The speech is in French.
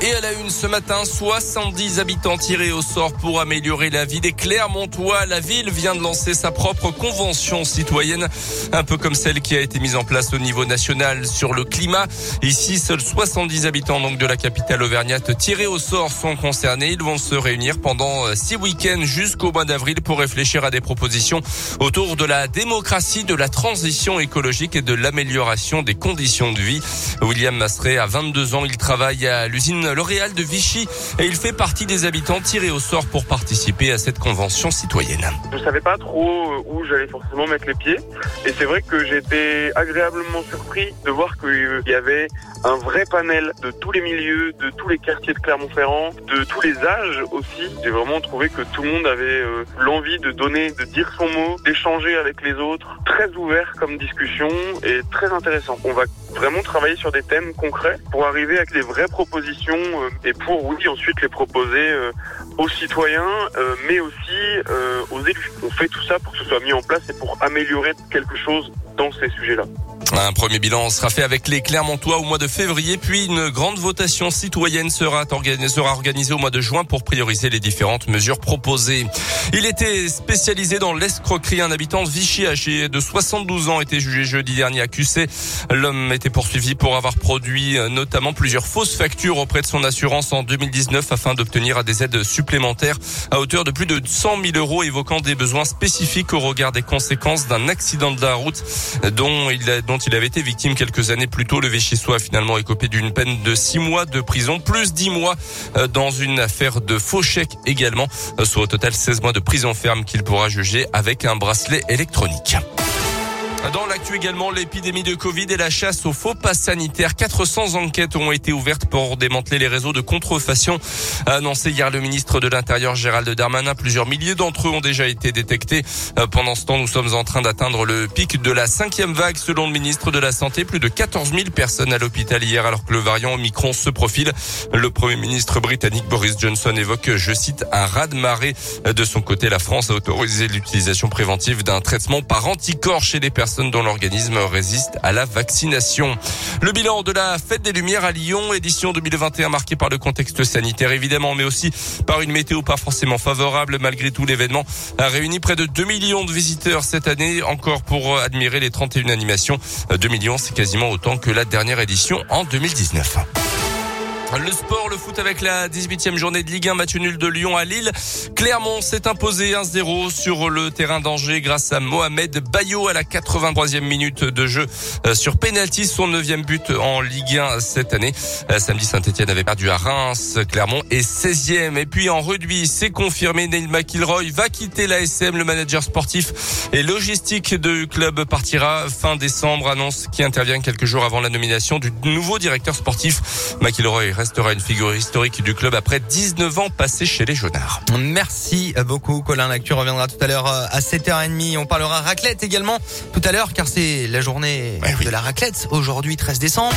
Et à la une ce matin, 70 habitants tirés au sort pour améliorer la vie des Clermontois. La ville vient de lancer sa propre convention citoyenne, un peu comme celle qui a été mise en place au niveau national sur le climat. Ici, seuls 70 habitants donc de la capitale auvergnate tirés au sort sont concernés. Ils vont se réunir pendant euh, six week-ends jusqu'au mois d'avril pour réfléchir à des propositions autour de la démocratie, de la transition écologique et de l'amélioration des conditions de vie. William Mastré a 22 ans. Il travaille à l'usine L'Oréal de Vichy et il fait partie des habitants tirés au sort pour participer à cette convention citoyenne. Je savais pas trop euh, où j'allais forcément mettre les pieds et c'est vrai que j'étais agréablement surpris de voir qu'il y avait un vrai panel de tous les milieux, de tous les quartiers de Clermont-Ferrand, de tous les âges aussi. J'ai vraiment trouvé que tout le monde avait euh, l'envie de donner, de dire son mot, d'échanger avec les autres. Très ouvert comme discussion et très intéressant. On va vraiment travailler sur des thèmes concrets pour arriver avec des vraies propositions euh, et pour, oui, ensuite les proposer euh, aux citoyens, mais aussi aux élus. On fait tout ça pour que ce soit mis en place et pour améliorer quelque chose dans ces sujets-là. Un premier bilan sera fait avec les Clermontois au mois de février, puis une grande votation citoyenne sera, organisée au mois de juin pour prioriser les différentes mesures proposées. Il était spécialisé dans l'escroquerie. Un habitant de Vichy âgé de 72 ans était jugé jeudi dernier accusé. L'homme était poursuivi pour avoir produit euh, notamment plusieurs fausses factures auprès de son assurance en 2019 afin d'obtenir des aides supplémentaires à hauteur de plus de 100 000 euros évoquant des besoins spécifiques au regard des conséquences d'un accident de la route dont il, dont il avait été victime quelques années plus tôt. Le Vichysois a finalement écopé d'une peine de six mois de prison, plus dix mois euh, dans une affaire de faux chèques également, euh, soit au total 16 mois de prison ferme qu'il pourra juger avec un bracelet électronique. Dans l'actu également, l'épidémie de Covid et la chasse aux faux passes sanitaires. 400 enquêtes ont été ouvertes pour démanteler les réseaux de contrefaçon. A annoncé hier le ministre de l'Intérieur Gérald Darmanin. Plusieurs milliers d'entre eux ont déjà été détectés. Euh, pendant ce temps, nous sommes en train d'atteindre le pic de la cinquième vague. Selon le ministre de la Santé, plus de 14 000 personnes à l'hôpital hier alors que le variant Omicron se profile. Le premier ministre britannique Boris Johnson évoque, je cite, un raz-de-marée. De son côté, la France a autorisé l'utilisation préventive d'un traitement par anticorps chez les personnes dont l'organisme résiste à la vaccination. Le bilan de la Fête des Lumières à Lyon, édition 2021 marquée par le contexte sanitaire évidemment, mais aussi par une météo pas forcément favorable. Malgré tout, l'événement a réuni près de 2 millions de visiteurs cette année, encore pour admirer les 31 animations. 2 millions, c'est quasiment autant que la dernière édition en 2019. Le sport, le foot avec la 18e journée de Ligue 1, match nul de Lyon à Lille. Clermont s'est imposé 1-0 sur le terrain d'Angers grâce à Mohamed Bayo à la 83e minute de jeu euh, sur penalty, son neuvième but en Ligue 1 cette année. Euh, samedi, Saint-Etienne avait perdu à Reims. Clermont est 16e. Et puis en rugby, c'est confirmé, Neil McIlroy va quitter l'ASM. Le manager sportif et logistique du club partira fin décembre, annonce qui intervient quelques jours avant la nomination du nouveau directeur sportif. McIlroy restera une figure historique du club après 19 ans passés chez les Jaunards. Merci beaucoup Colin. L'actu reviendra tout à l'heure euh, à 7h30. On parlera raclette également tout à l'heure car c'est la journée de la raclette aujourd'hui 13 décembre.